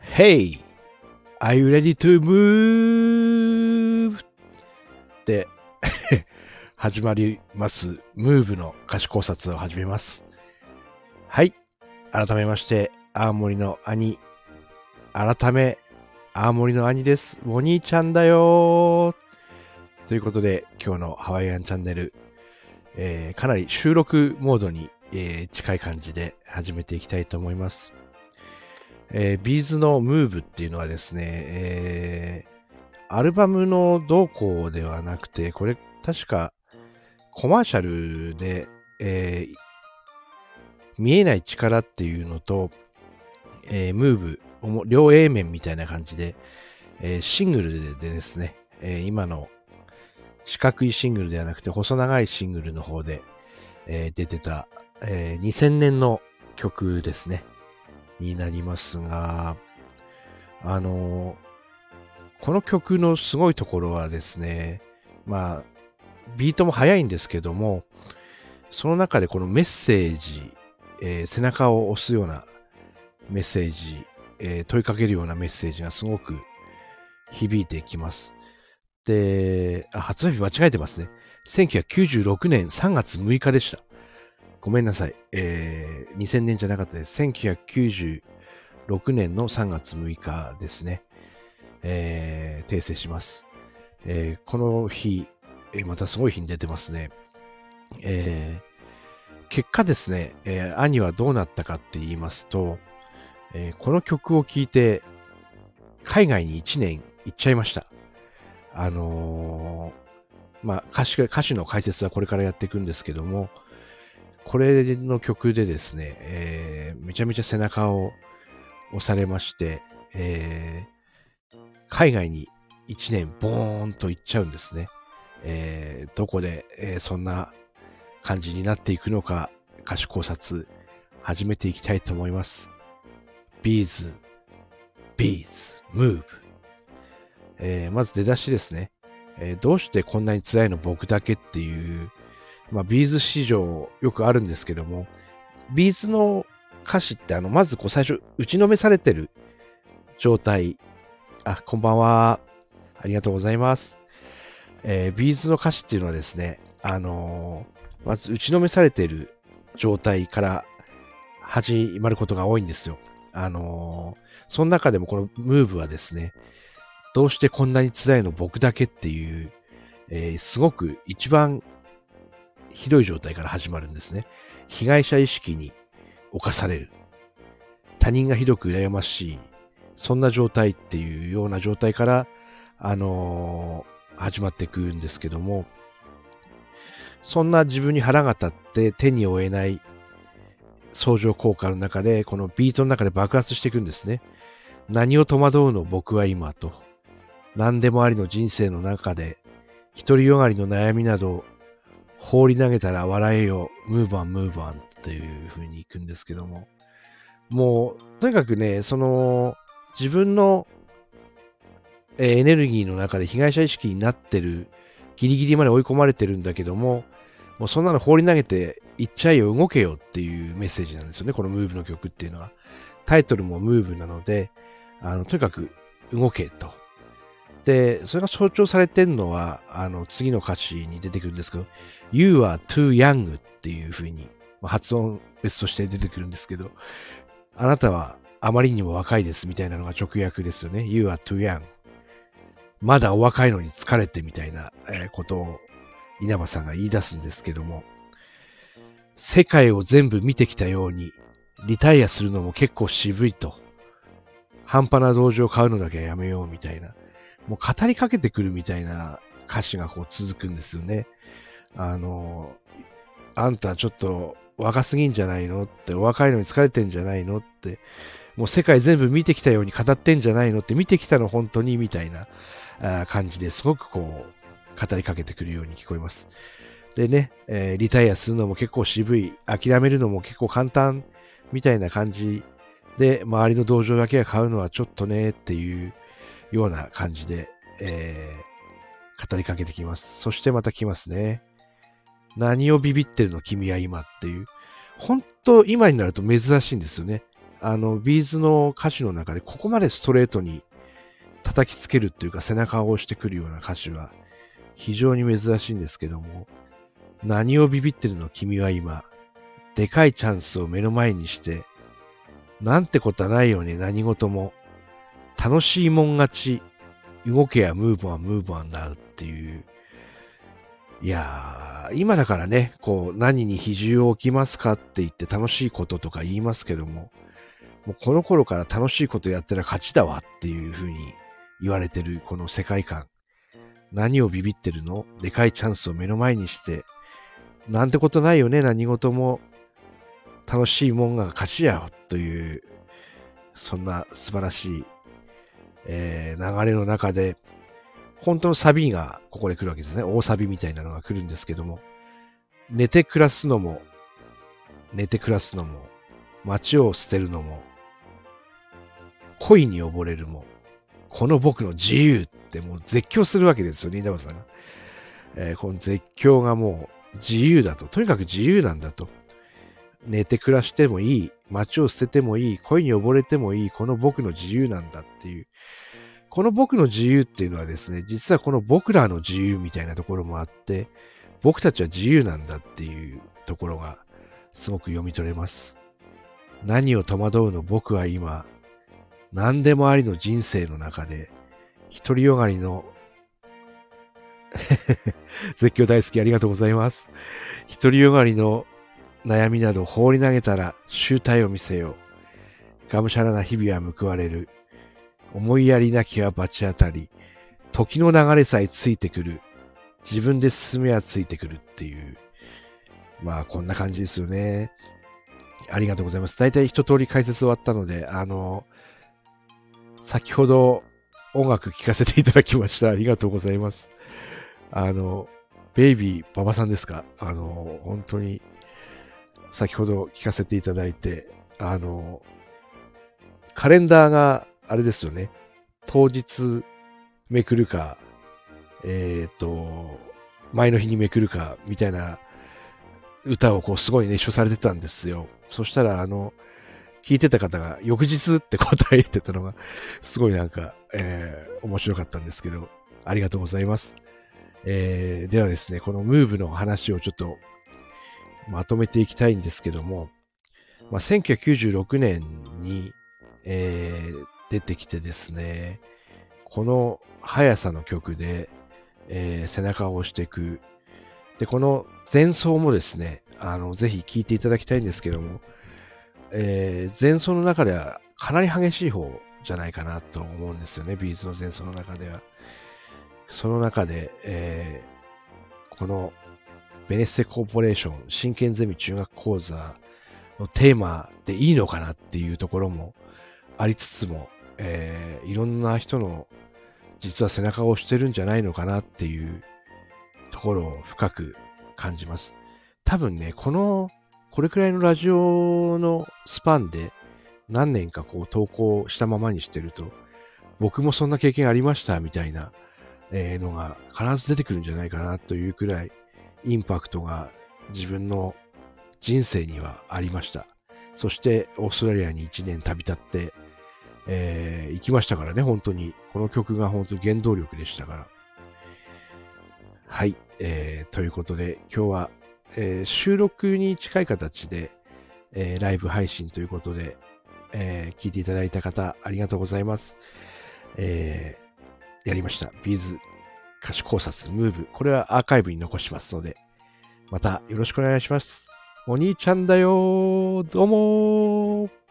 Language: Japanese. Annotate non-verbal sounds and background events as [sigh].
Hey! Are you ready to move? って [laughs] 始まります。ムーブの歌詞考察を始めます。はい。改めまして、青森の兄。改め、青森の兄です。お兄ちゃんだよということで、今日のハワイアンチャンネル、えー、かなり収録モードに、えー、近い感じで始めていきたいと思います。えー、ビーズのムーブっていうのはですね、えー、アルバムの動向ではなくて、これ確かコマーシャルで、えー、見えない力っていうのと、えー、ムーブ、両 A 面みたいな感じで、えー、シングルでですね、えー、今の四角いシングルではなくて細長いシングルの方で、えー、出てた、えー、2000年の曲ですね。になりますが、あの、この曲のすごいところはですね、まあ、ビートも速いんですけども、その中でこのメッセージ、えー、背中を押すようなメッセージ、えー、問いかけるようなメッセージがすごく響いてきます。で、あ、発売日間違えてますね。1996年3月6日でした。ごめんなさい。えー、2000年じゃなかったです。1996年の3月6日ですね。えー、訂正します。えー、この日、えー、またすごい日に出てますね。えー、結果ですね、えー、兄はどうなったかって言いますと、えー、この曲を聴いて、海外に1年行っちゃいました。あのー、まあ、歌詞、歌詞の解説はこれからやっていくんですけども、これの曲でですね、えー、めちゃめちゃ背中を押されまして、えー、海外に1年ボーンと行っちゃうんですね。えー、どこで、えー、そんな感じになっていくのか、歌詞考察、始めていきたいと思います。ビーズ、B'z、MOVE。えー、まず出だしですね。えー、どうしてこんなに辛いの僕だけっていうまあ、 B'z 史上よくあるんですけども、 B'z の歌詞ってあの、まずこう最初打ちのめされてる状態。あ、こんばんは。ありがとうございます。えー、 B'z の歌詞っていうのはですね、あのー、まず打ちのめされてる状態から始まることが多いんですよ。あのー、その中でもこのムーブはですね、どうしてこんなに辛いの僕だけっていう、えー、すごく一番ひどい状態から始まるんですね。被害者意識に侵される。他人がひどく羨ましい。そんな状態っていうような状態から、あのー、始まっていくんですけども、そんな自分に腹が立って手に負えない相乗効果の中で、このビートの中で爆発していくんですね。何を戸惑うの僕は今と。何でもありの人生の中で、独りよがりの悩みなど放り投げたら笑えよ、ムーバン、ムーバンっていう風に行くんですけども、もう、とにかくね、その、自分の、えエネルギーの中で被害者意識になってる、ギリギリまで追い込まれてるんだけども、もうそんなの放り投げて行っちゃえよ、動けよっていうメッセージなんですよね、このムーブの曲っていうのは。タイトルもムーブなので、あの、とにかく動けと。で、それが象徴されてるのは、あの、次の歌詞に出てくるんですけど、You are too young っていう風に、ま、発音別として出てくるんですけど、あなたはあまりにも若いですみたいなのが直訳ですよね。You are too young. まだお若いのに疲れてみたいなことを稲葉さんが言い出すんですけども、世界を全部見てきたように、リタイアするのも結構渋いと。半端な道場を買うのだけはやめようみたいな。もう語りかけてくるみたいな歌詞がこう続くんですよね。あの、あんたちょっと若すぎんじゃないのって、お若いのに疲れてんじゃないのって、もう世界全部見てきたように語ってんじゃないのって、見てきたの本当にみたいな感じですごくこう、語りかけてくるように聞こえます。でね、えー、リタイアするのも結構渋い、諦めるのも結構簡単みたいな感じで、周りの道場だけが買うのはちょっとねっていうような感じで、えー、語りかけてきます。そしてまた来ますね。何をビビってるの君は今っていう。本当今になると珍しいんですよね。あの、ビーズの歌詞の中でここまでストレートに叩きつけるっていうか背中を押してくるような歌詞は非常に珍しいんですけども、何をビビってるの君は今、でかいチャンスを目の前にして、なんてことはないよね、何事も。楽しいもん勝ち、動けやムーブはムーブはなるっていう。いやー、今だからね、こう、何に比重を置きますかって言って楽しいこととか言いますけども、もうこの頃から楽しいことやったら勝ちだわっていうふうに言われてるこの世界観。何をビビってるの？でかいチャンスを目の前にして、なんてことないよね、何事も。楽しいもんが勝ちやよという、そんな素晴らしい、えー、流れの中で、本当のサビがここで来るわけですね。大サビみたいなのが来るんですけども、寝て暮らすのも、寝て暮らすのも、街を捨てるのも、恋に溺れるも、この僕の自由ってもう絶叫するわけですよね、稲葉さんが。えー、この絶叫がもう自由だと。とにかく自由なんだと。寝て暮らしてもいい。街を捨ててもいい。恋に溺れてもいい。この僕の自由なんだっていう。この僕の自由っていうのはですね、実はこの僕らの自由みたいなところもあって、僕たちは自由なんだっていうところがすごく読み取れます。何を戸惑うの僕は今、何でもありの人生の中で、独りよがりの [laughs] 絶叫大好きありがとうございます。独りよがりの悩みなど放り投げたら集体を見せよう。がむしゃらな日々は報われる。思いやりなきは罰当たり。時の流れさえついてくる。自分で進めはついてくるっていう。まあ、こんな感じですよね。ありがとうございます。大体一通り解説終わったので、あの、先ほど音楽聴かせていただきました。ありがとうございます。あの、ベイビー馬場さんですか？あの、本当に、先ほど聞かせていただいて、あの、カレンダーが、あれですよね。当日めくるか、えっ、ー、と、前の日にめくるか、みたいな歌をこうすごい熱唱されてたんですよ。そしたら、あの、聞いてた方が翌日って答えてたのが、[laughs] すごいなんか、えー、面白かったんですけど、ありがとうございます。えー、ではですね、このムーブの話をちょっとまとめていきたいんですけども、まあ、1996年に、えー、出てきてですね、この速さの曲で、えー、背中を押していく。で、この前奏もですね、あの、ぜひ聴いていただきたいんですけども、えー、前奏の中ではかなり激しい方じゃないかなと思うんですよね、ビーズの前奏の中では。その中で、えー、このベネッセコーポレーション真剣ゼミ中学講座のテーマでいいのかなっていうところもありつつも、えー、いろんな人の実は背中を押してるんじゃないのかなっていうところを深く感じます。多分ね、このこれくらいのラジオのスパンで何年かこう投稿したままにしてると、僕もそんな経験ありましたみたいな、えのが必ず出てくるんじゃないかなというくらいインパクトが自分の人生にはありました。そしてオーストラリアに1年旅立って、えー、行きましたからね、本当に。この曲が本当に原動力でしたから。はい、えー、ということで今日はえー、収録に近い形で、えー、ライブ配信ということで、えー、聞いていただいた方、ありがとうございます。えー、やりました。ビーズ歌詞考察、ムーブ。これはアーカイブに残しますので、またよろしくお願いします。お兄ちゃんだよどうもー